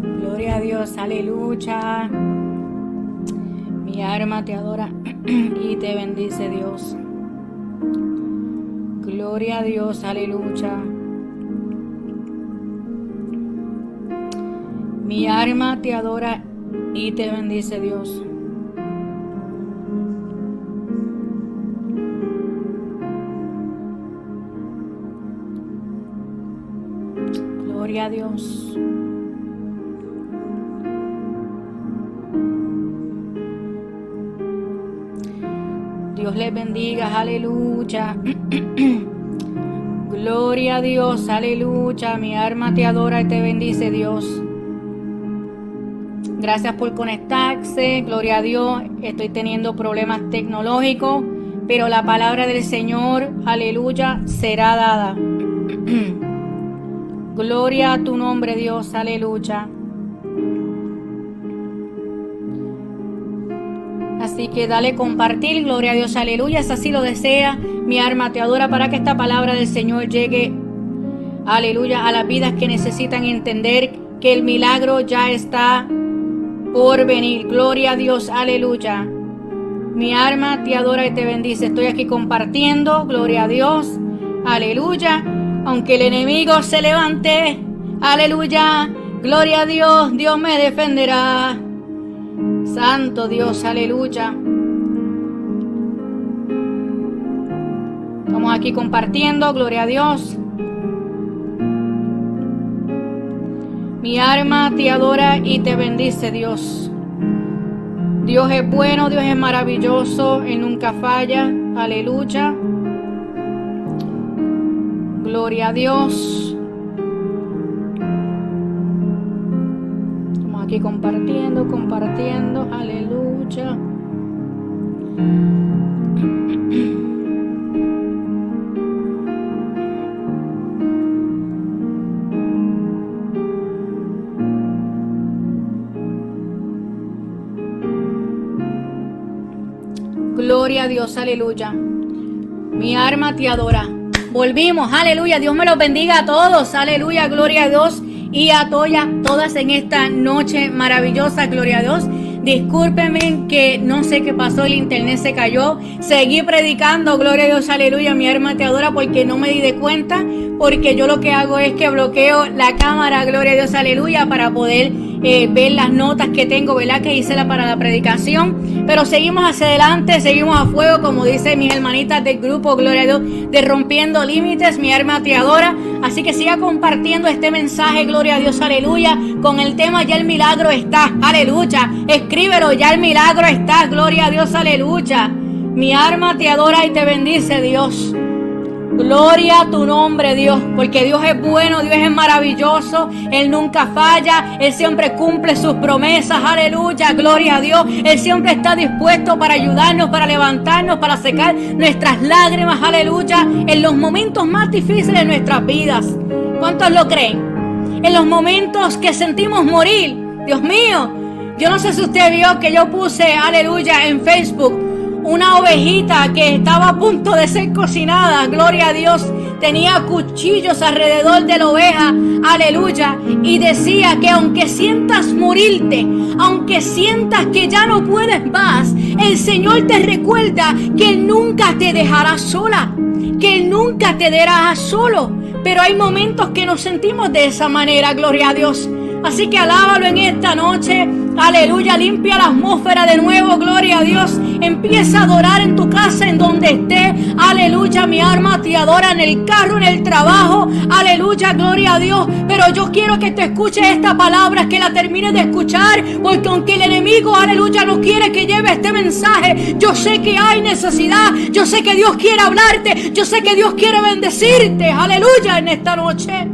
Gloria a Dios, aleluya. Mi arma te adora y te bendice Dios. Gloria a Dios, aleluya. Mi arma te adora y te bendice Dios. Dios. Dios les bendiga, aleluya. Gloria a Dios, aleluya. Mi alma te adora y te bendice Dios. Gracias por conectarse, gloria a Dios. Estoy teniendo problemas tecnológicos, pero la palabra del Señor, aleluya, será dada. gloria a tu nombre, Dios, aleluya. Así que dale compartir, gloria a Dios, aleluya. Si así lo desea, mi alma te adora para que esta palabra del Señor llegue, aleluya, a las vidas que necesitan entender que el milagro ya está por venir. Gloria a Dios, aleluya. Mi alma te adora y te bendice. Estoy aquí compartiendo, gloria a Dios, aleluya. Aunque el enemigo se levante, aleluya, gloria a Dios, Dios me defenderá. Santo Dios, aleluya. Estamos aquí compartiendo, gloria a Dios. Mi alma te adora y te bendice, Dios. Dios es bueno, Dios es maravilloso, Él nunca falla. Aleluya. Gloria a Dios. aquí compartiendo, compartiendo, aleluya. Gloria a Dios, aleluya. Mi arma te adora. Volvimos, aleluya. Dios me los bendiga a todos, aleluya, gloria a Dios y a todas en esta noche maravillosa, gloria a Dios. Discúlpenme que no sé qué pasó, el internet se cayó. Seguí predicando, gloria a Dios, aleluya, mi hermana te adora porque no me di de cuenta, porque yo lo que hago es que bloqueo la cámara, gloria a Dios, aleluya, para poder eh, ver las notas que tengo, ¿verdad? Que hice la, para la predicación. Pero seguimos hacia adelante, seguimos a fuego, como dicen mis hermanitas del grupo, gloria a Dios, de rompiendo límites, mi alma te adora. Así que siga compartiendo este mensaje, gloria a Dios, aleluya, con el tema ya el milagro está, aleluya. Escríbelo, ya el milagro está, gloria a Dios, aleluya. Mi alma te adora y te bendice, Dios. Gloria a tu nombre, Dios, porque Dios es bueno, Dios es maravilloso, Él nunca falla, Él siempre cumple sus promesas, aleluya, gloria a Dios, Él siempre está dispuesto para ayudarnos, para levantarnos, para secar nuestras lágrimas, aleluya, en los momentos más difíciles de nuestras vidas. ¿Cuántos lo creen? En los momentos que sentimos morir, Dios mío, yo no sé si usted vio que yo puse, aleluya, en Facebook una ovejita que estaba a punto de ser cocinada, gloria a Dios, tenía cuchillos alrededor de la oveja, aleluya, y decía que aunque sientas morirte, aunque sientas que ya no puedes más, el Señor te recuerda que Él nunca te dejará sola, que Él nunca te dejará solo, pero hay momentos que nos sentimos de esa manera, gloria a Dios. Así que alábalo en esta noche. Aleluya, limpia la atmósfera de nuevo, gloria a Dios. Empieza a adorar en tu casa, en donde esté. Aleluya, mi alma te adora en el carro, en el trabajo. Aleluya, gloria a Dios. Pero yo quiero que te escuches esta palabra, que la termines de escuchar. Porque aunque el enemigo, aleluya, no quiere que lleve este mensaje, yo sé que hay necesidad. Yo sé que Dios quiere hablarte. Yo sé que Dios quiere bendecirte. Aleluya, en esta noche.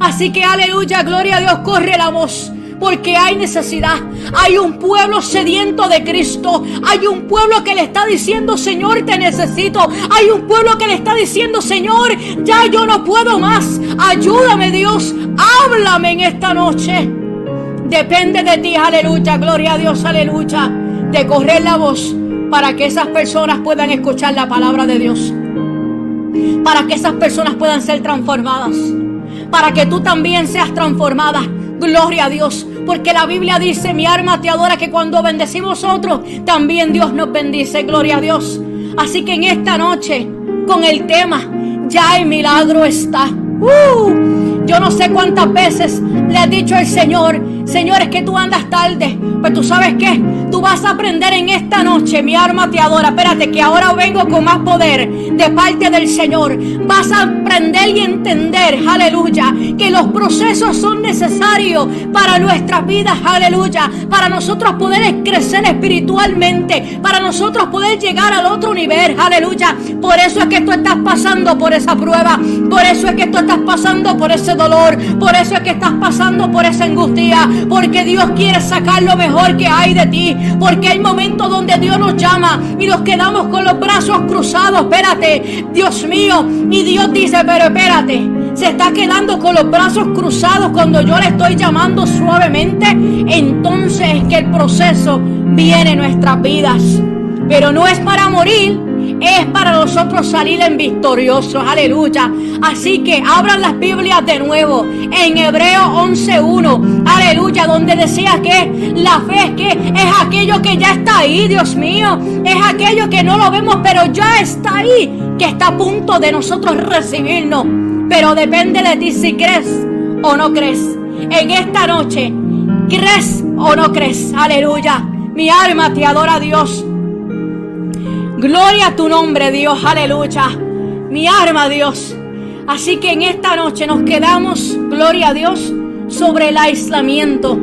Así que aleluya, gloria a Dios, corre la voz. Porque hay necesidad. Hay un pueblo sediento de Cristo. Hay un pueblo que le está diciendo, Señor, te necesito. Hay un pueblo que le está diciendo, Señor, ya yo no puedo más. Ayúdame Dios. Háblame en esta noche. Depende de ti, aleluya, gloria a Dios, aleluya. De correr la voz para que esas personas puedan escuchar la palabra de Dios. Para que esas personas puedan ser transformadas para que tú también seas transformada. Gloria a Dios. Porque la Biblia dice, mi alma te adora, que cuando bendecimos otros, también Dios nos bendice. Gloria a Dios. Así que en esta noche, con el tema, ya el milagro está. Uh, yo no sé cuántas veces le ha dicho el Señor, Señor, es que tú andas tarde. Pues tú sabes qué, tú vas a aprender en esta noche, mi alma te adora. Espérate, que ahora vengo con más poder de parte del Señor. Vas a aprender y entender, aleluya, que los procesos son necesarios para nuestras vidas, aleluya. Para nosotros poder crecer espiritualmente, para nosotros poder llegar al otro nivel, aleluya. Por eso es que tú estás pasando por esa prueba, por eso es que tú estás pasando por ese dolor, por eso es que estás pasando por esa angustia, porque Dios quiere sacar lo mejor que hay de ti, porque hay momentos donde Dios nos llama y nos quedamos con los brazos cruzados, espérate, Dios mío, y Dios dice, pero espérate, se está quedando con los brazos cruzados cuando yo le estoy llamando suavemente, entonces es que el proceso viene en nuestras vidas. Pero no es para morir, es para nosotros salir en victoriosos. Aleluya. Así que abran las Biblias de nuevo en Hebreo 11.1. Aleluya. Donde decía que la fe es que es aquello que ya está ahí, Dios mío. Es aquello que no lo vemos, pero ya está ahí. Que está a punto de nosotros recibirnos. Pero depende de ti si crees o no crees. En esta noche, ¿crees o no crees? Aleluya. Mi alma te adora a Dios. Gloria a tu nombre, Dios, aleluya. Mi arma, Dios. Así que en esta noche nos quedamos, gloria a Dios, sobre el aislamiento.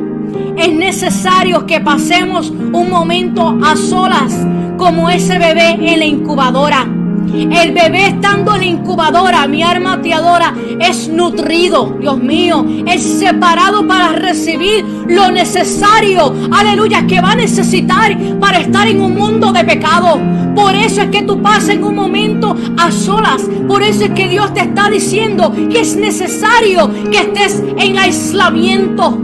Es necesario que pasemos un momento a solas, como ese bebé en la incubadora. El bebé estando en la incubadora, mi arma te adora, es nutrido, Dios mío, es separado para recibir lo necesario, aleluya, que va a necesitar para estar en un mundo de pecado. Por eso es que tú pasas en un momento a solas. Por eso es que Dios te está diciendo que es necesario que estés en aislamiento,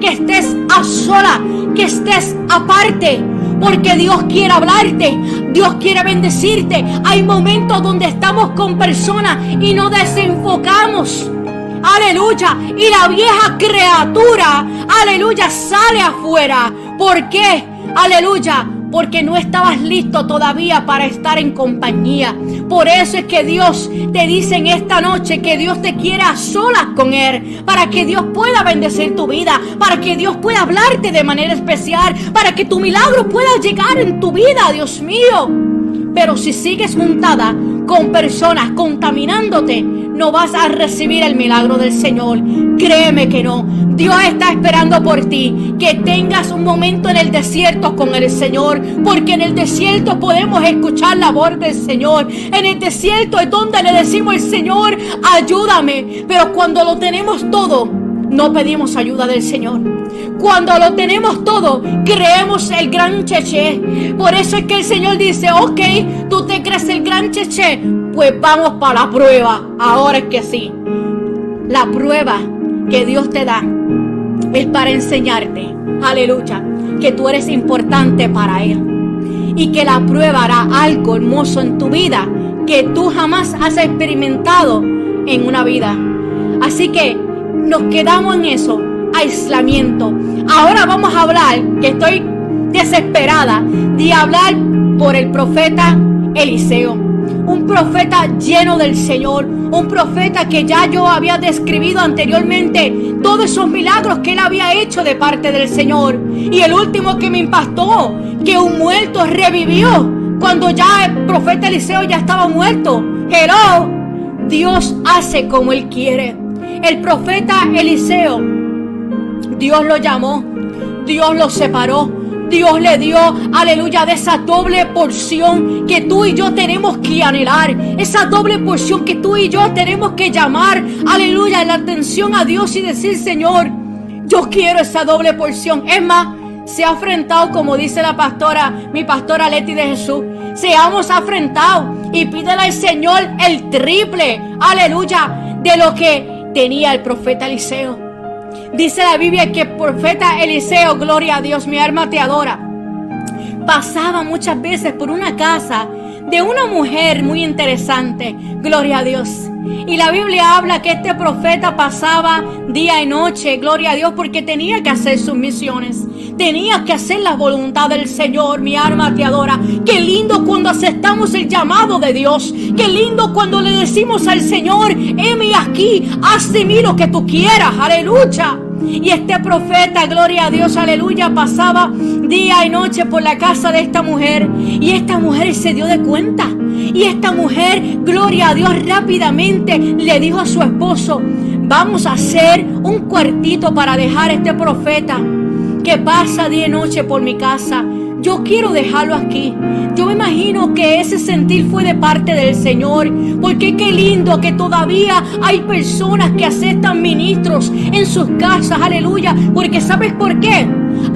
que estés a sola, que estés aparte porque Dios quiere hablarte, Dios quiere bendecirte. Hay momentos donde estamos con personas y nos desenfocamos. Aleluya. Y la vieja criatura, aleluya, sale afuera. ¿Por qué? Aleluya porque no estabas listo todavía para estar en compañía. Por eso es que Dios te dice en esta noche que Dios te quiere a solas con Él, para que Dios pueda bendecir tu vida, para que Dios pueda hablarte de manera especial, para que tu milagro pueda llegar en tu vida, Dios mío. Pero si sigues juntada con personas contaminándote, no vas a recibir el milagro del Señor. Créeme que no. Dios está esperando por ti que tengas un momento en el desierto con el Señor, porque en el desierto podemos escuchar la voz del Señor. En el desierto es donde le decimos al Señor, ayúdame. Pero cuando lo tenemos todo, no pedimos ayuda del Señor. Cuando lo tenemos todo, creemos el gran cheche. Por eso es que el Señor dice, ok, tú te crees el gran cheche, pues vamos para la prueba. Ahora es que sí. La prueba que Dios te da es para enseñarte, aleluya, que tú eres importante para Él. Y que la prueba hará algo hermoso en tu vida que tú jamás has experimentado en una vida. Así que nos quedamos en eso, aislamiento. Ahora vamos a hablar, que estoy desesperada de hablar por el profeta Eliseo un profeta lleno del Señor, un profeta que ya yo había describido anteriormente todos esos milagros que él había hecho de parte del Señor. Y el último que me impactó, que un muerto revivió cuando ya el profeta Eliseo ya estaba muerto. Hello, Dios hace como él quiere. El profeta Eliseo, Dios lo llamó, Dios lo separó, Dios le dio, aleluya, de esa doble porción que tú y yo tenemos que anhelar. Esa doble porción que tú y yo tenemos que llamar, aleluya, la atención a Dios y decir, Señor, yo quiero esa doble porción. Es más, se ha afrentado, como dice la pastora, mi pastora Leti de Jesús, seamos afrentados y pídele al Señor el triple, aleluya, de lo que tenía el profeta Eliseo. Dice la Biblia que el profeta Eliseo, gloria a Dios, mi alma te adora, pasaba muchas veces por una casa de una mujer muy interesante, gloria a Dios. Y la Biblia habla que este profeta pasaba día y noche, gloria a Dios, porque tenía que hacer sus misiones. Tenía que hacer la voluntad del Señor. Mi alma te adora. Qué lindo cuando aceptamos el llamado de Dios. Qué lindo cuando le decimos al Señor, heme aquí, haz de mí lo que tú quieras. Aleluya. Y este profeta, gloria a Dios, aleluya, pasaba día y noche por la casa de esta mujer. Y esta mujer se dio de cuenta. Y esta mujer, gloria a Dios, rápidamente le dijo a su esposo, vamos a hacer un cuartito para dejar a este profeta que pasa día y noche por mi casa. Yo quiero dejarlo aquí. Yo me imagino que ese sentir fue de parte del Señor. Porque qué lindo que todavía hay personas que aceptan ministros en sus casas. Aleluya. Porque ¿sabes por qué?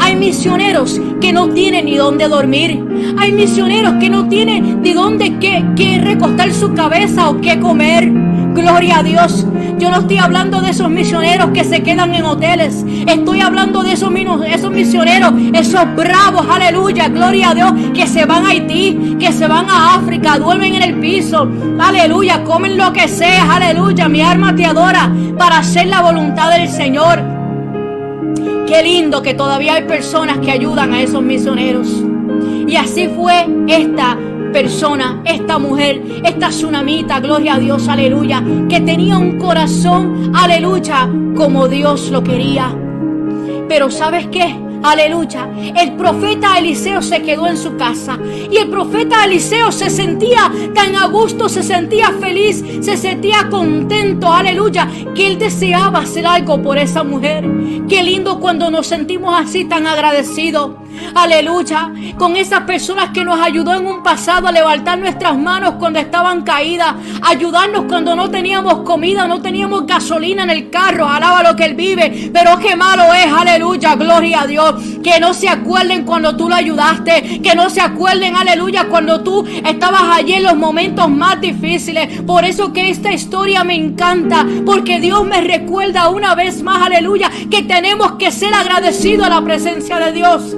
Hay misioneros que no tienen ni dónde dormir. Hay misioneros que no tienen ni dónde que, recostar su cabeza o qué comer. Gloria a Dios. Yo no estoy hablando de esos misioneros que se quedan en hoteles. Estoy hablando de esos, esos misioneros, esos bravos, aleluya, gloria a Dios, que se van a Haití, que se van a África, duermen en el piso, aleluya, comen lo que sea, aleluya. Mi alma te adora para hacer la voluntad del Señor. Qué lindo que todavía hay personas que ayudan a esos misioneros. Y así fue esta persona, esta mujer, esta tsunamita, gloria a Dios, aleluya, que tenía un corazón, aleluya, como Dios lo quería. Pero ¿sabes qué? Aleluya. El profeta Eliseo se quedó en su casa. Y el profeta Eliseo se sentía tan a gusto, se sentía feliz, se sentía contento. Aleluya. Que él deseaba hacer algo por esa mujer. Qué lindo cuando nos sentimos así tan agradecidos. Aleluya. Con esas personas que nos ayudó en un pasado a levantar nuestras manos cuando estaban caídas. Ayudarnos cuando no teníamos comida, no teníamos gasolina en el carro. Alaba lo que Él vive. Pero qué malo es. Aleluya. Gloria a Dios. Que no se acuerden cuando tú lo ayudaste. Que no se acuerden. Aleluya. Cuando tú estabas allí en los momentos más difíciles. Por eso que esta historia me encanta. Porque Dios me recuerda una vez más. Aleluya. Que tenemos que ser agradecidos a la presencia de Dios.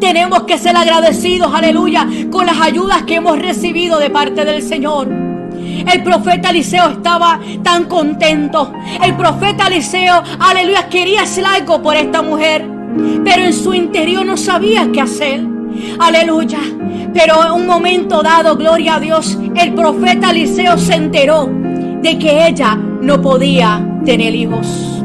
Tenemos que ser agradecidos, aleluya, con las ayudas que hemos recibido de parte del Señor. El profeta Eliseo estaba tan contento. El profeta Eliseo, aleluya, quería hacer algo por esta mujer. Pero en su interior no sabía qué hacer. Aleluya. Pero en un momento dado, gloria a Dios, el profeta Eliseo se enteró de que ella no podía tener hijos.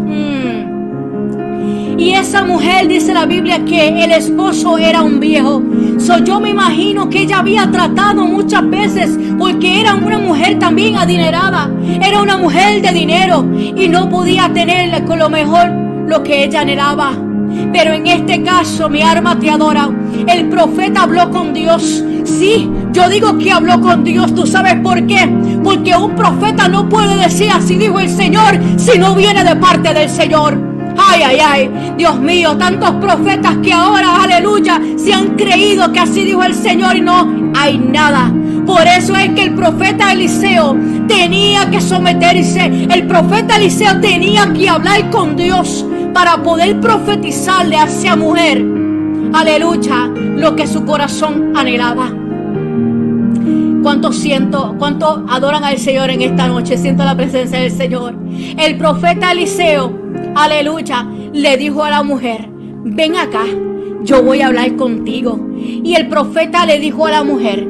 Y esa mujer dice la Biblia que el esposo era un viejo. So, yo me imagino que ella había tratado muchas veces porque era una mujer también adinerada. Era una mujer de dinero y no podía tenerle con lo mejor lo que ella anhelaba. Pero en este caso mi arma te adora. El profeta habló con Dios. Sí, yo digo que habló con Dios. ¿Tú sabes por qué? Porque un profeta no puede decir así dijo el Señor si no viene de parte del Señor. Ay, ay, ay. Dios mío, tantos profetas que ahora, aleluya, se han creído que así dijo el Señor y no hay nada. Por eso es que el profeta Eliseo tenía que someterse. El profeta Eliseo tenía que hablar con Dios para poder profetizarle a esa mujer. Aleluya, lo que su corazón anhelaba. ¿Cuánto siento, cuánto adoran al Señor en esta noche? Siento la presencia del Señor. El profeta Eliseo aleluya, le dijo a la mujer, ven acá, yo voy a hablar contigo. Y el profeta le dijo a la mujer,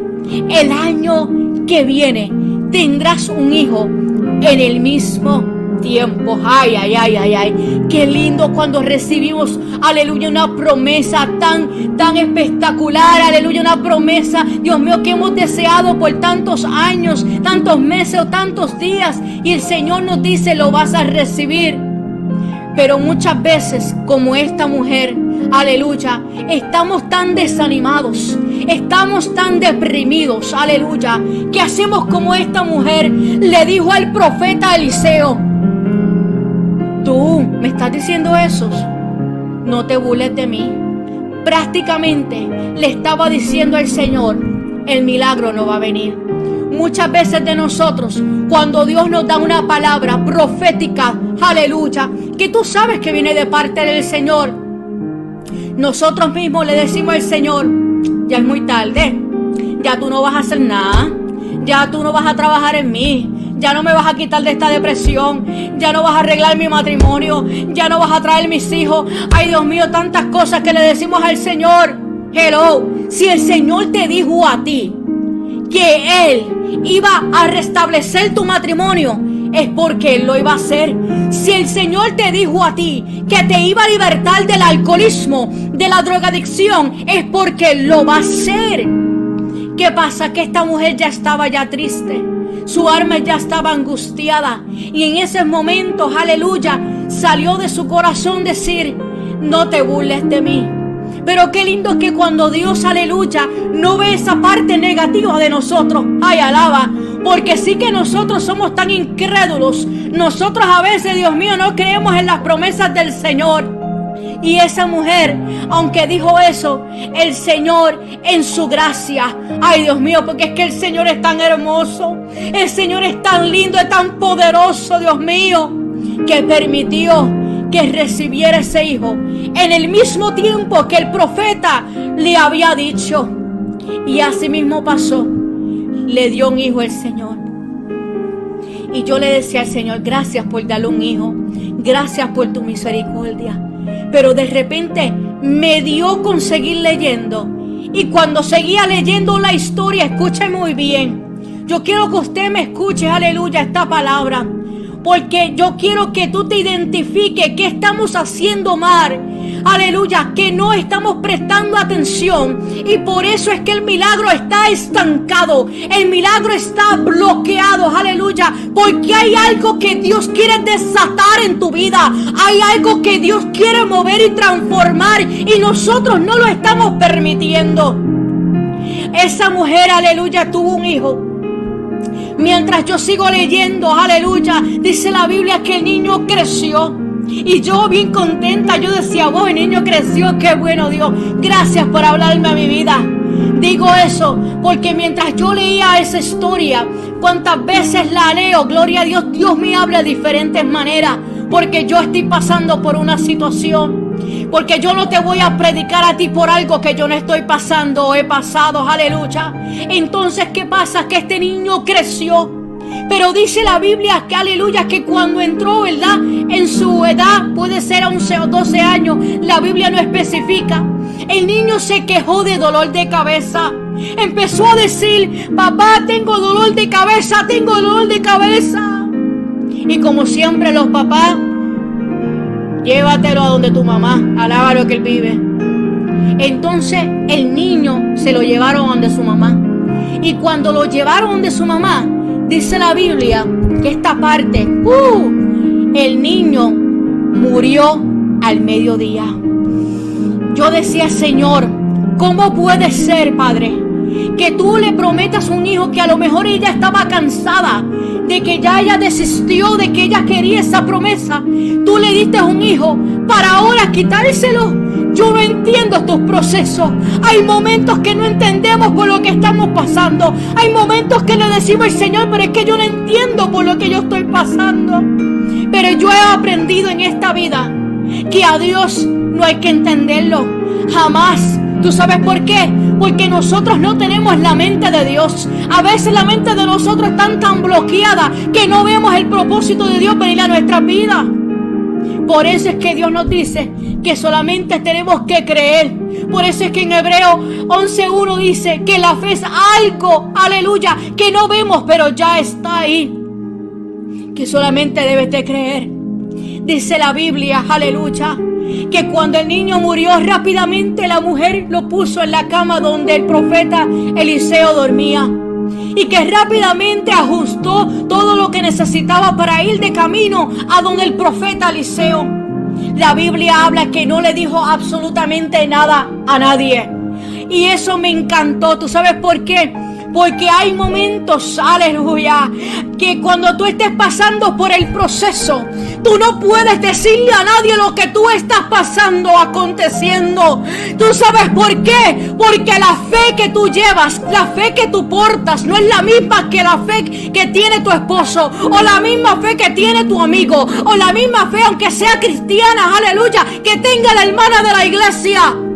el año que viene tendrás un hijo en el mismo tiempo. Ay, ay, ay, ay, ay. Qué lindo cuando recibimos, aleluya, una promesa tan, tan espectacular. Aleluya, una promesa, Dios mío, que hemos deseado por tantos años, tantos meses o tantos días. Y el Señor nos dice, lo vas a recibir. Pero muchas veces, como esta mujer, aleluya, estamos tan desanimados, estamos tan deprimidos, aleluya, que hacemos como esta mujer le dijo al profeta Eliseo, tú me estás diciendo eso, no te burles de mí. Prácticamente le estaba diciendo al Señor, el milagro no va a venir. Muchas veces de nosotros, cuando Dios nos da una palabra profética, aleluya, que tú sabes que viene de parte del Señor, nosotros mismos le decimos al Señor, ya es muy tarde, ya tú no vas a hacer nada, ya tú no vas a trabajar en mí, ya no me vas a quitar de esta depresión, ya no vas a arreglar mi matrimonio, ya no vas a traer mis hijos. Ay Dios mío, tantas cosas que le decimos al Señor. Hello, si el Señor te dijo a ti que Él iba a restablecer tu matrimonio, es porque Él lo iba a hacer. Si el Señor te dijo a ti que te iba a libertar del alcoholismo, de la drogadicción, es porque Él lo va a hacer. ¿Qué pasa? Que esta mujer ya estaba ya triste. Su alma ya estaba angustiada. Y en ese momento, aleluya, salió de su corazón decir, no te burles de mí. Pero qué lindo que cuando Dios, aleluya, no ve esa parte negativa de nosotros. Ay, alaba. Porque sí que nosotros somos tan incrédulos. Nosotros a veces, Dios mío, no creemos en las promesas del Señor. Y esa mujer, aunque dijo eso, el Señor en su gracia, ay Dios mío, porque es que el Señor es tan hermoso, el Señor es tan lindo, es tan poderoso, Dios mío, que permitió que recibiera ese hijo en el mismo tiempo que el profeta le había dicho. Y así mismo pasó, le dio un hijo el Señor. Y yo le decía al Señor, gracias por darle un hijo, gracias por tu misericordia. Pero de repente me dio con seguir leyendo. Y cuando seguía leyendo la historia, escuche muy bien. Yo quiero que usted me escuche, aleluya, esta palabra. Porque yo quiero que tú te identifiques qué estamos haciendo mal. Aleluya, que no estamos prestando atención. Y por eso es que el milagro está estancado. El milagro está bloqueado. Aleluya. Porque hay algo que Dios quiere desatar en tu vida. Hay algo que Dios quiere mover y transformar. Y nosotros no lo estamos permitiendo. Esa mujer, aleluya, tuvo un hijo Mientras yo sigo leyendo, aleluya, dice la Biblia que el niño creció. Y yo bien contenta, yo decía, wow, el niño creció, qué bueno Dios. Gracias por hablarme a mi vida. Digo eso porque mientras yo leía esa historia, cuántas veces la leo, gloria a Dios, Dios me habla de diferentes maneras. Porque yo estoy pasando por una situación. Porque yo no te voy a predicar a ti por algo que yo no estoy pasando o he pasado, aleluya. Entonces, ¿qué pasa? Que este niño creció. Pero dice la Biblia que aleluya, que cuando entró, ¿verdad? En su edad, puede ser 11 o 12 años, la Biblia no especifica. El niño se quejó de dolor de cabeza. Empezó a decir, papá, tengo dolor de cabeza, tengo dolor de cabeza. Y como siempre los papás Llévatelo a donde tu mamá, alaba lo que él vive. Entonces el niño se lo llevaron donde su mamá. Y cuando lo llevaron donde su mamá, dice la Biblia que esta parte, uh, el niño murió al mediodía. Yo decía, Señor, ¿cómo puede ser, Padre? Que tú le prometas un hijo que a lo mejor ella estaba cansada de que ya ella desistió de que ella quería esa promesa. Tú le diste un hijo para ahora quitárselo. Yo no entiendo estos procesos. Hay momentos que no entendemos por lo que estamos pasando. Hay momentos que le decimos al Señor, pero es que yo no entiendo por lo que yo estoy pasando. Pero yo he aprendido en esta vida que a Dios no hay que entenderlo. Jamás. ¿Tú sabes por qué? Porque nosotros no tenemos la mente de Dios. A veces la mente de nosotros está tan bloqueada que no vemos el propósito de Dios venir a nuestra vida. Por eso es que Dios nos dice que solamente tenemos que creer. Por eso es que en Hebreo 11.1 dice que la fe es algo, aleluya, que no vemos, pero ya está ahí. Que solamente debes de creer. Dice la Biblia, aleluya que cuando el niño murió rápidamente la mujer lo puso en la cama donde el profeta Eliseo dormía y que rápidamente ajustó todo lo que necesitaba para ir de camino a donde el profeta Eliseo. La Biblia habla que no le dijo absolutamente nada a nadie. Y eso me encantó. ¿Tú sabes por qué? Porque hay momentos, aleluya, que cuando tú estés pasando por el proceso, tú no puedes decirle a nadie lo que tú estás pasando, aconteciendo. ¿Tú sabes por qué? Porque la fe que tú llevas, la fe que tú portas, no es la misma que la fe que tiene tu esposo, o la misma fe que tiene tu amigo, o la misma fe, aunque sea cristiana, aleluya, que tenga la hermana de la iglesia.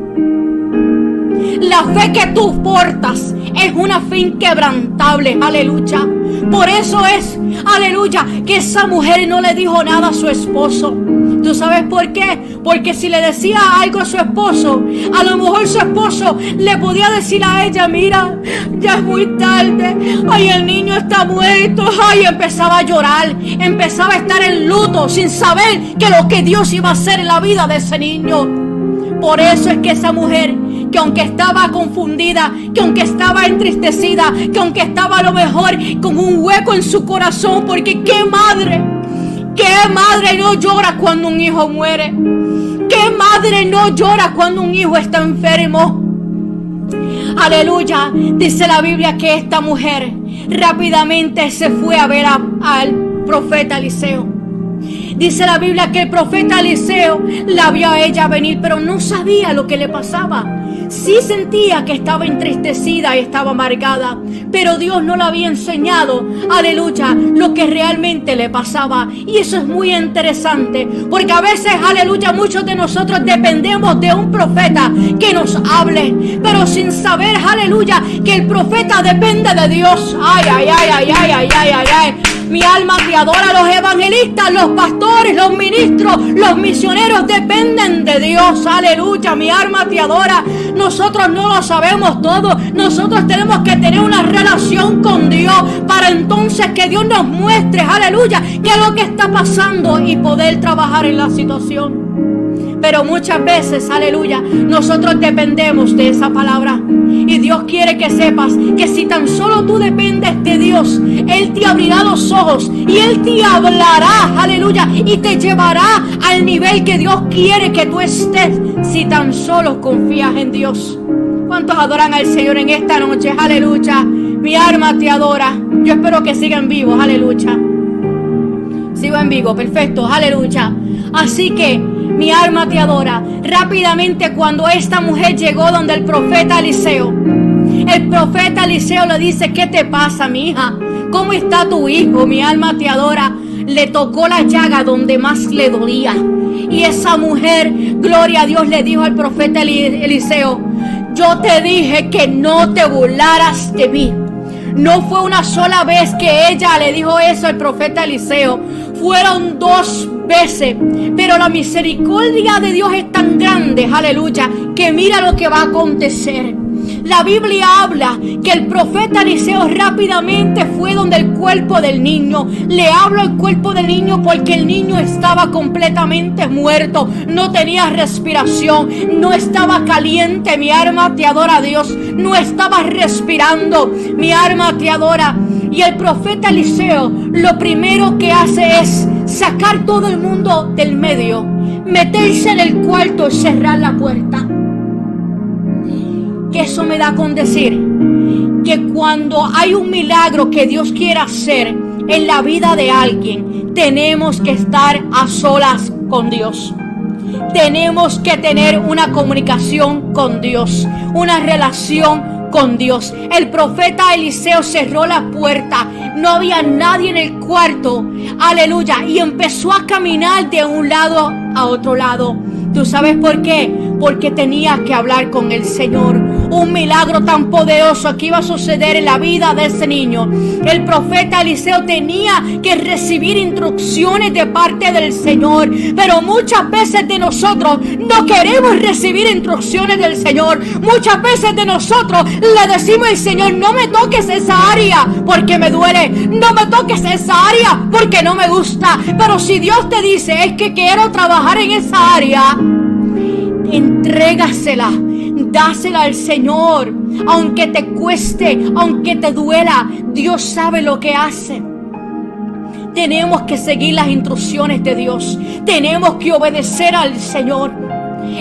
La fe que tú portas es una fe inquebrantable. Aleluya. Por eso es, aleluya, que esa mujer no le dijo nada a su esposo. ¿Tú sabes por qué? Porque si le decía algo a su esposo, a lo mejor su esposo le podía decir a ella, mira, ya es muy tarde, ay, el niño está muerto, ay, empezaba a llorar, empezaba a estar en luto sin saber que lo que Dios iba a hacer en la vida de ese niño. Por eso es que esa mujer, que aunque estaba confundida, que aunque estaba entristecida, que aunque estaba a lo mejor con un hueco en su corazón, porque qué madre, qué madre no llora cuando un hijo muere, qué madre no llora cuando un hijo está enfermo. Aleluya, dice la Biblia que esta mujer rápidamente se fue a ver al profeta Eliseo. Dice la Biblia que el profeta Eliseo la vio a ella venir, pero no sabía lo que le pasaba. Sí sentía que estaba entristecida y estaba amargada, pero Dios no le había enseñado, aleluya, lo que realmente le pasaba. Y eso es muy interesante, porque a veces, aleluya, muchos de nosotros dependemos de un profeta que nos hable, pero sin saber, aleluya, que el profeta depende de Dios. Ay, ay, ay, ay, ay, ay, ay, ay. ay. Mi alma te adora. Los evangelistas, los pastores, los ministros, los misioneros dependen de Dios. Aleluya. Mi alma te adora. Nosotros no lo sabemos todo. Nosotros tenemos que tener una relación con Dios para entonces que Dios nos muestre, aleluya, qué es lo que está pasando y poder trabajar en la situación. Pero muchas veces, aleluya, nosotros dependemos de esa palabra. Y Dios quiere que sepas que si tan solo tú dependes de Dios, Él te abrirá los ojos y Él te hablará, aleluya, y te llevará al nivel que Dios quiere que tú estés si tan solo confías en Dios. ¿Cuántos adoran al Señor en esta noche? Aleluya. Mi alma te adora. Yo espero que sigan vivos. Aleluya. Sigo en vivo. Perfecto. Aleluya. Así que mi alma te adora. Rápidamente cuando esta mujer llegó donde el profeta Eliseo, el profeta Eliseo le dice, ¿qué te pasa, mi hija? ¿Cómo está tu hijo? Mi alma te adora. Le tocó la llaga donde más le dolía. Y esa mujer, gloria a Dios, le dijo al profeta Eliseo, yo te dije que no te burlaras de mí. No fue una sola vez que ella le dijo eso al profeta Eliseo. Fueron dos veces. Pero la misericordia de Dios es tan grande, aleluya, que mira lo que va a acontecer. La Biblia habla que el profeta Eliseo rápidamente fue donde el cuerpo del niño. Le hablo al cuerpo del niño porque el niño estaba completamente muerto. No tenía respiración. No estaba caliente. Mi alma te adora Dios. No estaba respirando. Mi alma te adora. Y el profeta Eliseo lo primero que hace es sacar todo el mundo del medio, meterse en el cuarto y cerrar la puerta. Que eso me da con decir que cuando hay un milagro que Dios quiere hacer en la vida de alguien, tenemos que estar a solas con Dios. Tenemos que tener una comunicación con Dios, una relación con Dios. El profeta Eliseo cerró la puerta. No había nadie en el cuarto. Aleluya. Y empezó a caminar de un lado a otro lado. ¿Tú sabes por qué? Porque tenía que hablar con el Señor. Un milagro tan poderoso que iba a suceder en la vida de ese niño. El profeta Eliseo tenía que recibir instrucciones de parte del Señor. Pero muchas veces de nosotros no queremos recibir instrucciones del Señor. Muchas veces de nosotros le decimos al Señor, no me toques esa área porque me duele. No me toques esa área porque no me gusta. Pero si Dios te dice, es que quiero trabajar en esa área, entrégasela. Dásela al Señor. Aunque te cueste, aunque te duela, Dios sabe lo que hace. Tenemos que seguir las instrucciones de Dios. Tenemos que obedecer al Señor.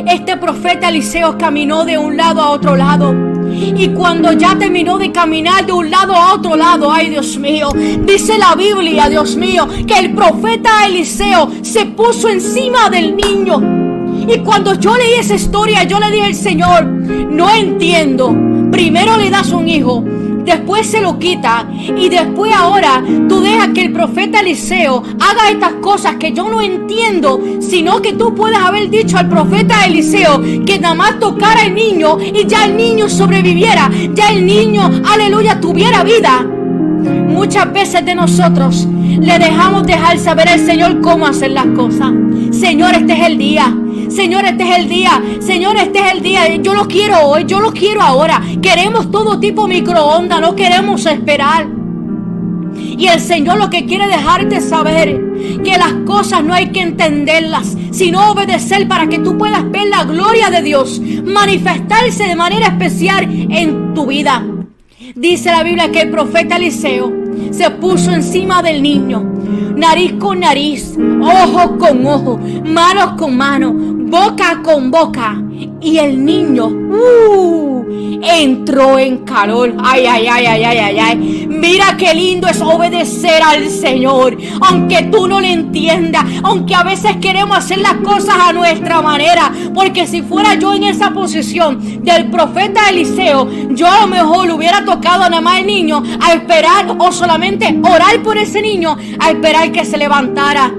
Este profeta Eliseo caminó de un lado a otro lado. Y cuando ya terminó de caminar de un lado a otro lado, ay Dios mío, dice la Biblia, Dios mío, que el profeta Eliseo se puso encima del niño. Y cuando yo leí esa historia, yo le dije al Señor, no entiendo. Primero le das un hijo, después se lo quita y después ahora tú dejas que el profeta Eliseo haga estas cosas que yo no entiendo, sino que tú puedes haber dicho al profeta Eliseo que nada más tocara al niño y ya el niño sobreviviera, ya el niño, aleluya, tuviera vida. Muchas veces de nosotros le dejamos dejar saber al Señor cómo hacer las cosas. Señor, este es el día. Señor, este es el día. Señor, este es el día. Yo lo quiero hoy, yo lo quiero ahora. Queremos todo tipo microondas, no queremos esperar. Y el Señor lo que quiere dejarte saber que las cosas no hay que entenderlas, sino obedecer para que tú puedas ver la gloria de Dios manifestarse de manera especial en tu vida. Dice la Biblia que el profeta Eliseo se puso encima del niño, nariz con nariz, ojo con ojo, manos con mano, boca con boca. Y el niño, uh, entró en calor. Ay, ay, ay, ay, ay, ay, ay. Mira qué lindo es obedecer al Señor. Aunque tú no le entiendas. Aunque a veces queremos hacer las cosas a nuestra manera. Porque si fuera yo en esa posición del profeta Eliseo, yo a lo mejor le hubiera tocado nada más al niño a esperar o solamente orar por ese niño a esperar que se levantara.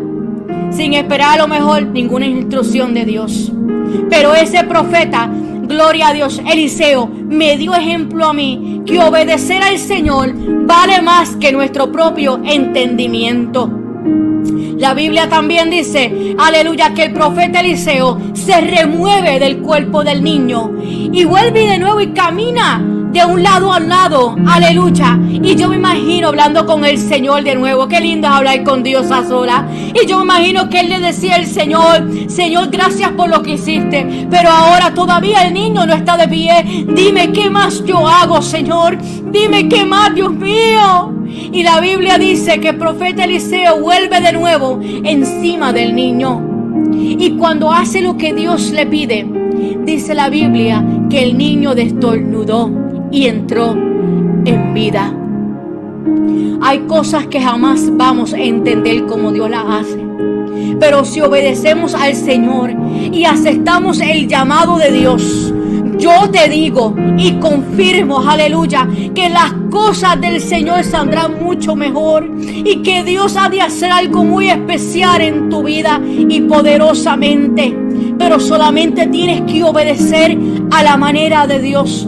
Sin esperar a lo mejor ninguna instrucción de Dios. Pero ese profeta Gloria a Dios, Eliseo me dio ejemplo a mí que obedecer al Señor vale más que nuestro propio entendimiento. La Biblia también dice, aleluya, que el profeta Eliseo se remueve del cuerpo del niño y vuelve de nuevo y camina de un lado al lado, aleluya. Y yo me imagino hablando con el Señor de nuevo. Qué lindo es hablar con Dios a sola. Y yo me imagino que él le decía al Señor, Señor, gracias por lo que hiciste. Pero ahora todavía el niño no está de pie. Dime qué más yo hago, Señor. Dime qué más, Dios mío. Y la Biblia dice que el profeta Eliseo vuelve de nuevo encima del niño. Y cuando hace lo que Dios le pide, dice la Biblia que el niño destornudó y entró en vida. Hay cosas que jamás vamos a entender como Dios las hace. Pero si obedecemos al Señor y aceptamos el llamado de Dios, yo te digo y confirmo, aleluya, que las cosas del Señor saldrán mucho mejor y que Dios ha de hacer algo muy especial en tu vida y poderosamente. Pero solamente tienes que obedecer a la manera de Dios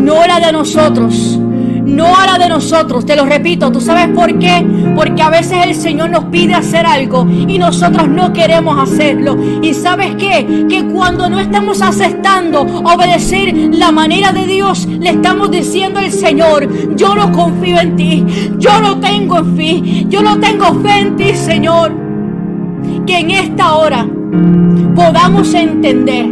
no la de nosotros. No la de nosotros, te lo repito, ¿tú sabes por qué? Porque a veces el Señor nos pide hacer algo y nosotros no queremos hacerlo. Y sabes qué? Que cuando no estamos aceptando obedecer la manera de Dios, le estamos diciendo al Señor, yo no confío en ti, yo no tengo fe, yo no tengo fe en ti, Señor. Que en esta hora podamos entender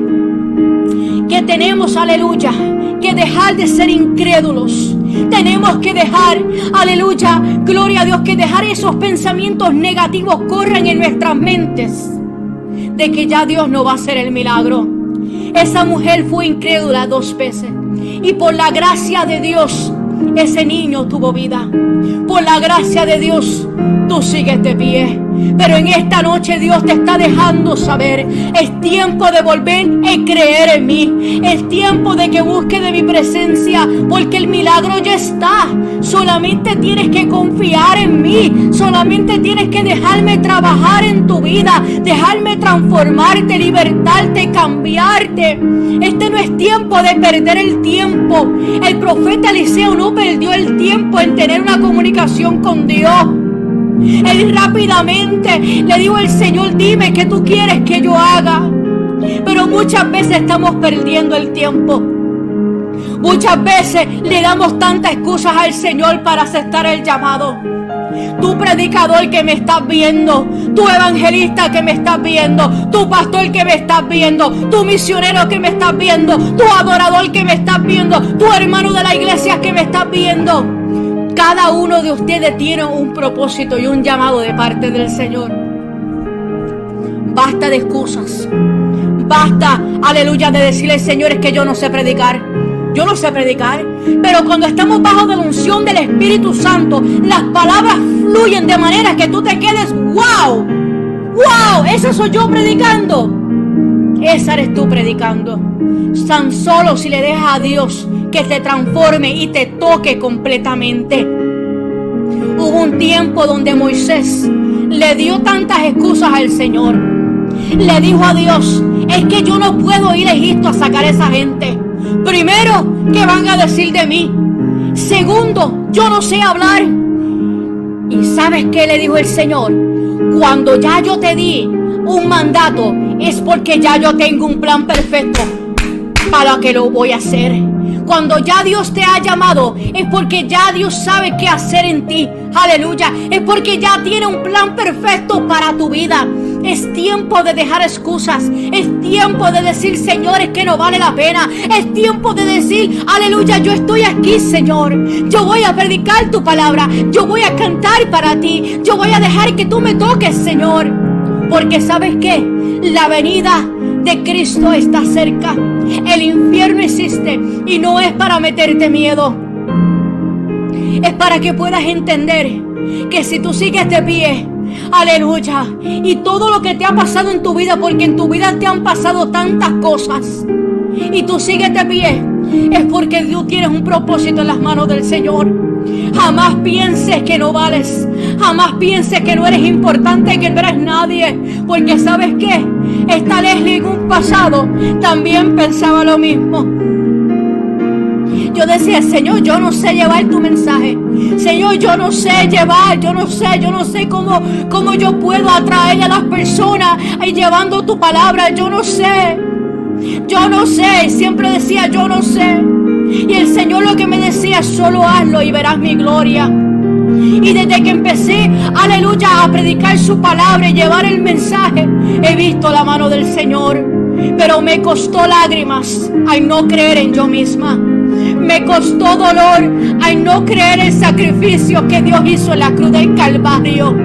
que tenemos, aleluya, que dejar de ser incrédulos. Tenemos que dejar, aleluya, gloria a Dios, que dejar esos pensamientos negativos corren en nuestras mentes de que ya Dios no va a hacer el milagro. Esa mujer fue incrédula dos veces y por la gracia de Dios ese niño tuvo vida. Por la gracia de Dios tú sigues de pie. Pero en esta noche Dios te está dejando saber, es tiempo de volver a creer en mí. Es tiempo de que busque de mi presencia, porque el milagro ya está. Solamente tienes que confiar en mí. Solamente tienes que dejarme trabajar en tu vida, dejarme transformarte, libertarte, cambiarte. Este no es tiempo de perder el tiempo. El profeta Eliseo no perdió el tiempo en tener una comunicación con Dios. Él rápidamente le dijo al Señor, dime qué tú quieres que yo haga. Pero muchas veces estamos perdiendo el tiempo. Muchas veces le damos tantas excusas al Señor para aceptar el llamado. Tu predicador que me estás viendo, tu evangelista que me estás viendo, tu pastor que me estás viendo, tu misionero que me estás viendo, tu adorador que me estás viendo, tu hermano de la iglesia que me estás viendo. Cada uno de ustedes tiene un propósito y un llamado de parte del Señor. Basta de excusas. Basta, aleluya, de decirle, Señor, es que yo no sé predicar. Yo no sé predicar. Pero cuando estamos bajo la unción del Espíritu Santo, las palabras fluyen de manera que tú te quedes, wow, wow, ese soy yo predicando. Esa eres tú predicando. Tan solo si le dejas a Dios que te transforme y te toque completamente. Hubo un tiempo donde Moisés le dio tantas excusas al Señor. Le dijo a Dios, es que yo no puedo ir a Egipto a sacar a esa gente. Primero, ¿qué van a decir de mí? Segundo, yo no sé hablar. ¿Y sabes qué le dijo el Señor? Cuando ya yo te di un mandato, es porque ya yo tengo un plan perfecto para que lo voy a hacer. Cuando ya Dios te ha llamado, es porque ya Dios sabe qué hacer en ti. Aleluya. Es porque ya tiene un plan perfecto para tu vida. Es tiempo de dejar excusas. Es tiempo de decir, Señor, es que no vale la pena. Es tiempo de decir, aleluya, yo estoy aquí, Señor. Yo voy a predicar tu palabra. Yo voy a cantar para ti. Yo voy a dejar que tú me toques, Señor. Porque sabes qué? La venida de Cristo está cerca. El infierno existe y no es para meterte miedo. Es para que puedas entender que si tú sigues de pie, aleluya, y todo lo que te ha pasado en tu vida, porque en tu vida te han pasado tantas cosas, y tú sigues de pie, es porque Dios tienes un propósito en las manos del Señor. Jamás pienses que no vales. Jamás pienses que no eres importante, que no eres nadie. Porque sabes qué? Esta Leslie en un pasado también pensaba lo mismo. Yo decía, Señor, yo no sé llevar tu mensaje. Señor, yo no sé llevar, yo no sé, yo no sé cómo, cómo yo puedo atraer a las personas y llevando tu palabra. Yo no sé. Yo no sé. Siempre decía, yo no sé. Y el Señor lo que me decía, solo hazlo y verás mi gloria. Y desde que empecé, aleluya, a predicar su palabra y llevar el mensaje, he visto la mano del Señor. Pero me costó lágrimas al no creer en yo misma. Me costó dolor al no creer el sacrificio que Dios hizo en la cruz del Calvario.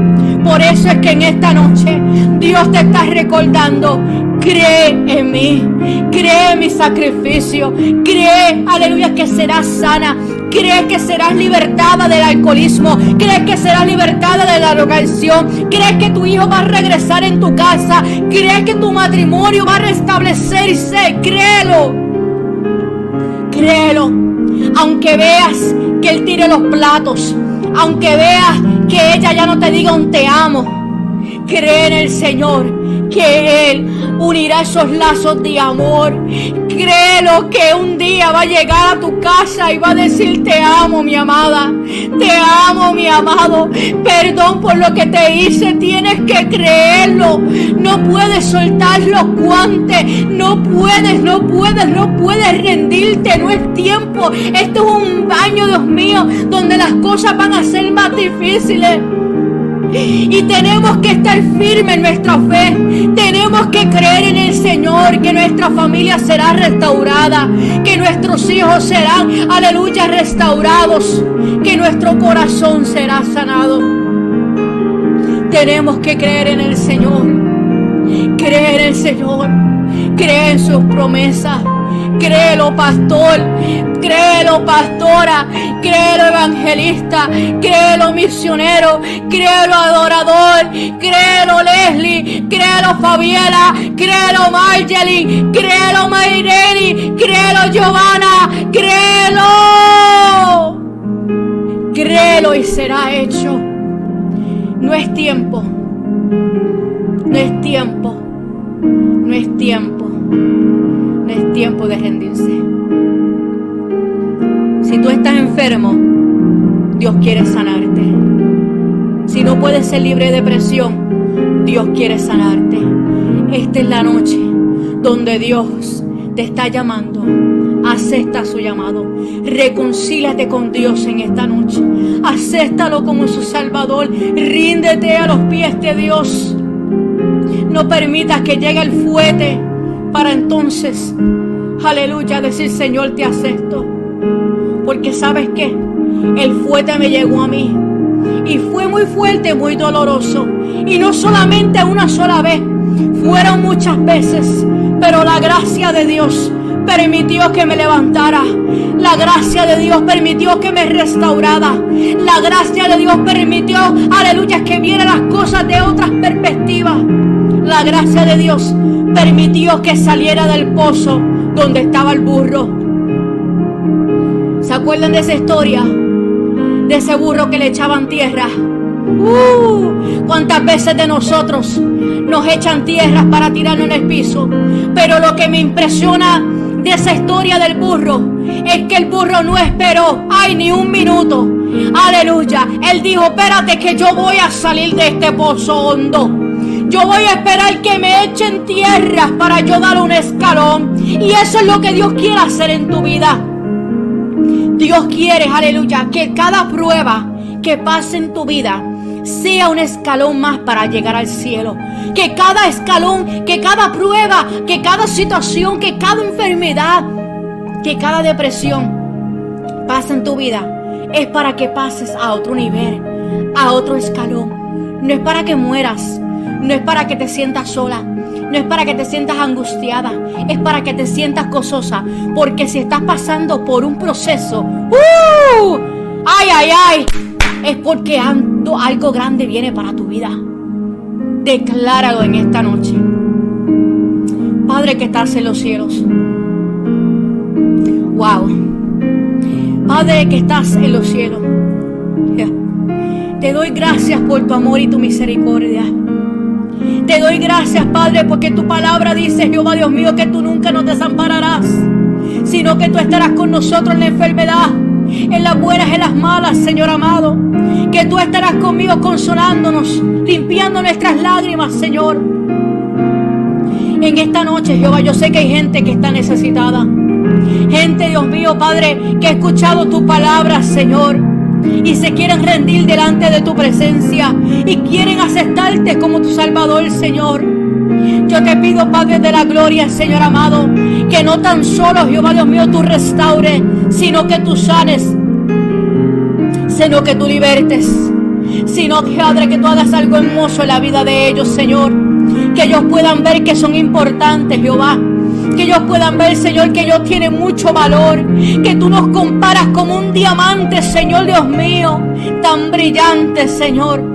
Por eso es que en esta noche Dios te está recordando Cree en mí, cree en mi sacrificio, cree, aleluya, que serás sana, cree que serás libertada del alcoholismo, cree que serás libertada de la drogación, cree que tu hijo va a regresar en tu casa, cree que tu matrimonio va a restablecerse, créelo, aunque veas que él tire los platos, aunque veas que ella ya no te diga un te amo, cree en el Señor que Él unirá esos lazos de amor. Créelo que un día va a llegar a tu casa y va a decir te amo mi amada, te amo mi amado, perdón por lo que te hice, tienes que creerlo, no puedes soltar los guantes, no puedes, no puedes, no puedes rendirte, no es tiempo, esto es un baño, Dios mío, donde las cosas van a ser más difíciles. Y tenemos que estar firmes en nuestra fe. Tenemos que creer en el Señor, que nuestra familia será restaurada, que nuestros hijos serán, aleluya, restaurados, que nuestro corazón será sanado. Tenemos que creer en el Señor, creer en el Señor, creer en sus promesas. Créelo, pastor. Créelo, pastora. Créelo, evangelista. Créelo, misionero. Créelo, adorador. Créelo, Leslie. Créelo, Fabiela. Créelo, Marjorie. Créelo, Mayreni. Créelo, Giovanna. Créelo. Créelo y será hecho. No es tiempo. No es tiempo. No es tiempo es tiempo de rendirse. Si tú estás enfermo, Dios quiere sanarte. Si no puedes ser libre de depresión, Dios quiere sanarte. Esta es la noche donde Dios te está llamando. Acepta su llamado. Reconcílate con Dios en esta noche. Acéptalo como su Salvador. Ríndete a los pies de Dios. No permitas que llegue el fuete para entonces, aleluya, decir, Señor, te acepto. Porque sabes que el fuerte me llegó a mí. Y fue muy fuerte, muy doloroso. Y no solamente una sola vez, fueron muchas veces. Pero la gracia de Dios permitió que me levantara. La gracia de Dios permitió que me restaurara. La gracia de Dios permitió, aleluya, que viera las cosas de otras perspectivas. La gracia de Dios permitió que saliera del pozo donde estaba el burro. acuerdan de esa historia? De ese burro que le echaban tierra. Uh, ¿Cuántas veces de nosotros nos echan tierras para tirarnos en el piso? Pero lo que me impresiona de esa historia del burro es que el burro no esperó, ay, ni un minuto. Aleluya. Él dijo, espérate que yo voy a salir de este pozo hondo. Yo voy a esperar que me echen tierras para yo dar un escalón. Y eso es lo que Dios quiere hacer en tu vida. Dios quiere, aleluya, que cada prueba que pase en tu vida sea un escalón más para llegar al cielo. Que cada escalón, que cada prueba, que cada situación, que cada enfermedad, que cada depresión pase en tu vida es para que pases a otro nivel, a otro escalón. No es para que mueras, no es para que te sientas sola, no es para que te sientas angustiada, es para que te sientas gozosa. Porque si estás pasando por un proceso, ¡uh! ¡ay, ay, ay! Es porque algo grande viene para tu vida. Decláralo en esta noche. Padre que estás en los cielos. Wow. Padre que estás en los cielos. Te doy gracias por tu amor y tu misericordia. Te doy gracias, Padre, porque tu palabra dice, Jehová Dios mío, que tú nunca nos desampararás, sino que tú estarás con nosotros en la enfermedad, en las buenas, en las malas, Señor amado. Que tú estarás conmigo consolándonos, limpiando nuestras lágrimas, Señor. En esta noche, Jehová, yo sé que hay gente que está necesitada. Gente, Dios mío, Padre, que ha escuchado tu palabra, Señor. Y se quieren rendir delante de tu presencia. Y quieren aceptarte como tu Salvador, Señor. Yo te pido, Padre de la gloria, Señor amado, que no tan solo, Jehová Dios mío, tú restaures, sino que tú sanes, sino que tú libertes, sino, Padre, que tú hagas algo hermoso en la vida de ellos, Señor. Que ellos puedan ver que son importantes, Jehová que ellos puedan ver, Señor, que ellos tienen mucho valor. Que tú nos comparas como un diamante, Señor Dios mío, tan brillante, Señor.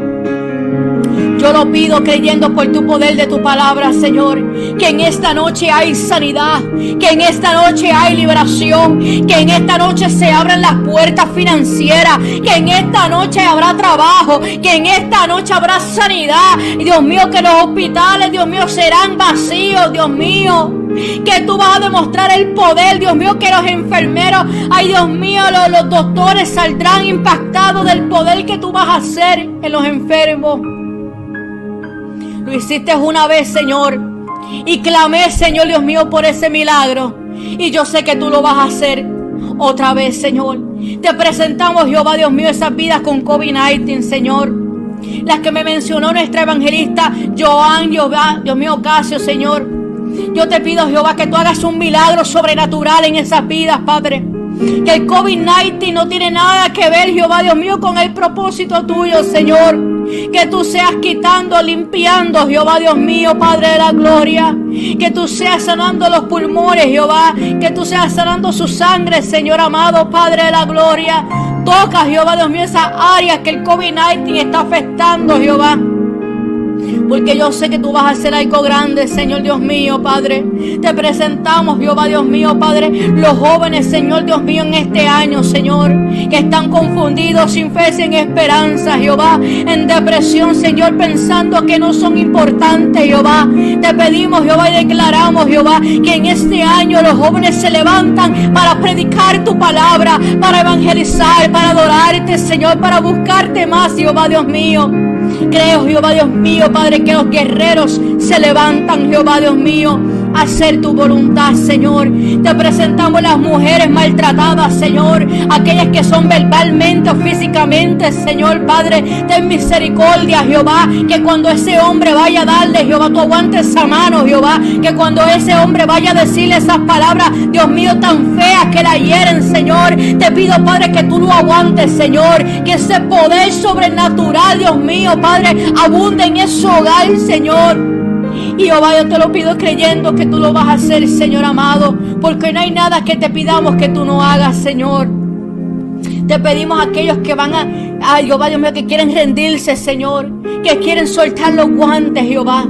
Yo lo pido creyendo por tu poder de tu palabra, Señor. Que en esta noche hay sanidad. Que en esta noche hay liberación. Que en esta noche se abran las puertas financieras. Que en esta noche habrá trabajo. Que en esta noche habrá sanidad. Dios mío, que los hospitales, Dios mío, serán vacíos, Dios mío que tú vas a demostrar el poder, Dios mío, que los enfermeros, ay Dios mío, los, los, doctores saldrán impactados del poder que tú vas a hacer en los enfermos. Lo hiciste una vez, Señor. Y clamé, Señor Dios mío, por ese milagro. Y yo sé que tú lo vas a hacer otra vez, Señor. Te presentamos, Jehová Dios mío, esas vidas con COVID-19, Señor. Las que me mencionó nuestra evangelista Joan, Jehová, Dios mío, Casio, Señor. Yo te pido, Jehová, que tú hagas un milagro sobrenatural en esas vidas, Padre. Que el COVID-19 no tiene nada que ver, Jehová Dios mío, con el propósito tuyo, Señor. Que tú seas quitando, limpiando, Jehová Dios mío, Padre de la gloria. Que tú seas sanando los pulmones, Jehová. Que tú seas sanando su sangre, Señor amado, Padre de la gloria. Toca, Jehová Dios mío, esas áreas que el COVID-19 está afectando, Jehová. Porque yo sé que tú vas a hacer algo grande, Señor Dios mío, Padre. Te presentamos, Jehová Dios mío, Padre, los jóvenes, Señor Dios mío, en este año, Señor, que están confundidos, sin fe, sin esperanza, Jehová, en depresión, Señor, pensando que no son importantes, Jehová. Te pedimos, Jehová, y declaramos, Jehová, que en este año los jóvenes se levantan para predicar tu palabra, para evangelizar, para adorarte, Señor, para buscarte más, Jehová Dios mío. Creo, Jehová Dios mío, Padre, que los guerreros se levantan, Jehová Dios mío hacer tu voluntad, Señor. Te presentamos las mujeres maltratadas, Señor. Aquellas que son verbalmente o físicamente, Señor Padre. Ten misericordia, Jehová. Que cuando ese hombre vaya a darle, Jehová, tú aguantes esa mano, Jehová. Que cuando ese hombre vaya a decirle esas palabras, Dios mío, tan feas que la hieren, Señor. Te pido, Padre, que tú lo aguantes, Señor. Que ese poder sobrenatural, Dios mío, Padre, abunde en ese hogar, Señor. Y Jehová, yo te lo pido creyendo que tú lo vas a hacer, Señor amado, porque no hay nada que te pidamos que tú no hagas, Señor. Te pedimos a aquellos que van a, ay Jehová, Dios mío, que quieren rendirse, Señor, que quieren soltar los guantes, Jehová,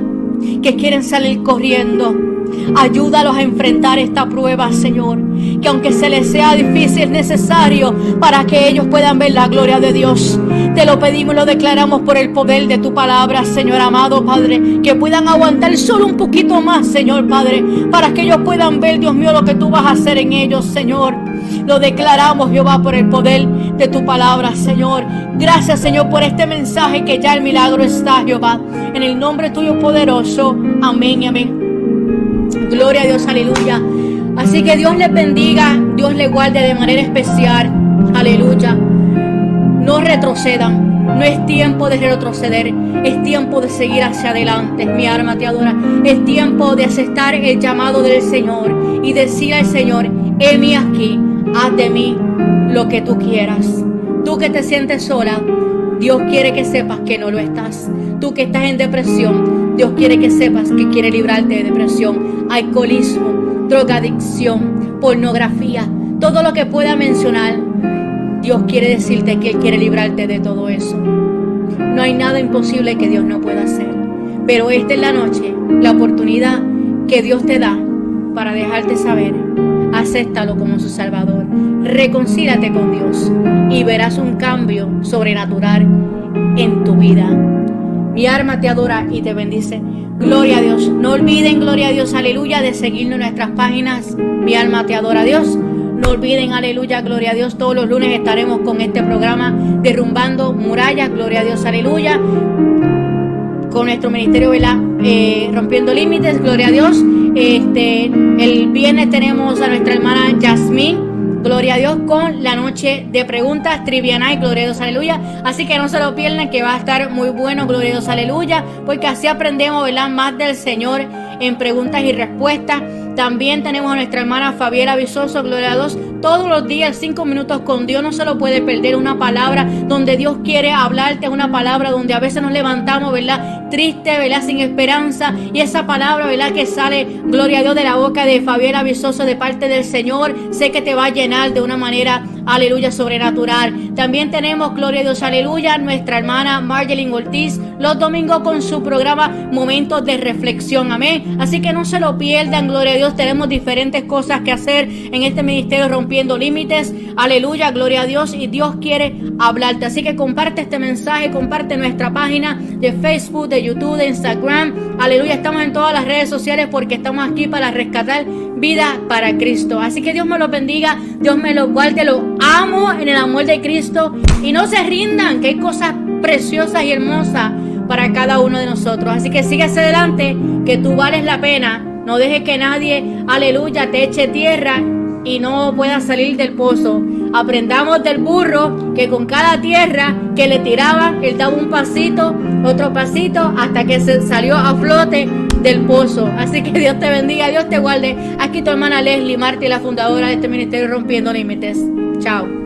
que quieren salir corriendo. Ayúdalos a enfrentar esta prueba, Señor. Que aunque se les sea difícil, es necesario para que ellos puedan ver la gloria de Dios. Te lo pedimos y lo declaramos por el poder de tu palabra, Señor amado Padre. Que puedan aguantar solo un poquito más, Señor Padre. Para que ellos puedan ver, Dios mío, lo que tú vas a hacer en ellos, Señor. Lo declaramos, Jehová, por el poder de tu palabra, Señor. Gracias, Señor, por este mensaje que ya el milagro está, Jehová. En el nombre tuyo poderoso. Amén y amén. Gloria a Dios, aleluya. Así que Dios les bendiga, Dios les guarde de manera especial. Aleluya. No retrocedan. No es tiempo de retroceder, es tiempo de seguir hacia adelante. Mi alma te adora. Es tiempo de aceptar el llamado del Señor y decir al Señor, heme aquí, haz de mí lo que tú quieras. Tú que te sientes sola, Dios quiere que sepas que no lo estás. Tú que estás en depresión, Dios quiere que sepas que quiere librarte de depresión, alcoholismo, drogadicción, pornografía, todo lo que pueda mencionar. Dios quiere decirte que Él quiere librarte de todo eso. No hay nada imposible que Dios no pueda hacer. Pero esta es la noche, la oportunidad que Dios te da para dejarte saber. Acéptalo como su Salvador. Reconcílate con Dios y verás un cambio sobrenatural en tu vida. Mi alma te adora y te bendice. Gloria a Dios. No olviden, gloria a Dios, aleluya, de seguirnos en nuestras páginas. Mi alma te adora, Dios. No olviden, aleluya, gloria a Dios. Todos los lunes estaremos con este programa derrumbando murallas. Gloria a Dios, aleluya. Con nuestro ministerio, ¿verdad? Eh, rompiendo límites, gloria a Dios. Este, el viernes tenemos a nuestra hermana Yasmín Gloria a Dios con la noche de preguntas, trivia night, gloria a Dios, aleluya. Así que no se lo pierdan, que va a estar muy bueno, gloria a Dios, aleluya. Porque así aprendemos, ¿verdad? Más del Señor en preguntas y respuestas. También tenemos a nuestra hermana Fabiela Visoso, gloria a Dios, todos los días, cinco minutos con Dios. No se lo puede perder una palabra donde Dios quiere hablarte, una palabra donde a veces nos levantamos, ¿verdad? Triste, ¿verdad? Sin esperanza. Y esa palabra, ¿verdad? Que sale, gloria a Dios, de la boca de Fabiela Visoso de parte del Señor. Sé que te va a llenar de una manera, aleluya, sobrenatural. También tenemos, gloria a Dios, aleluya, nuestra hermana Marjeline Ortiz, los domingos con su programa Momentos de Reflexión. Amén. Así que no se lo pierdan, gloria a Dios tenemos diferentes cosas que hacer en este ministerio rompiendo límites. Aleluya, gloria a Dios y Dios quiere hablarte. Así que comparte este mensaje, comparte nuestra página de Facebook, de YouTube, de Instagram. Aleluya, estamos en todas las redes sociales porque estamos aquí para rescatar vida para Cristo. Así que Dios me lo bendiga, Dios me lo guarde, lo amo en el amor de Cristo y no se rindan, que hay cosas preciosas y hermosas para cada uno de nosotros. Así que sigue adelante, que tú vales la pena no dejes que nadie, aleluya, te eche tierra y no puedas salir del pozo. Aprendamos del burro que con cada tierra que le tiraba, él daba un pasito, otro pasito, hasta que se salió a flote del pozo. Así que Dios te bendiga, Dios te guarde. Aquí tu hermana Leslie Martí, la fundadora de este ministerio Rompiendo Límites. Chao.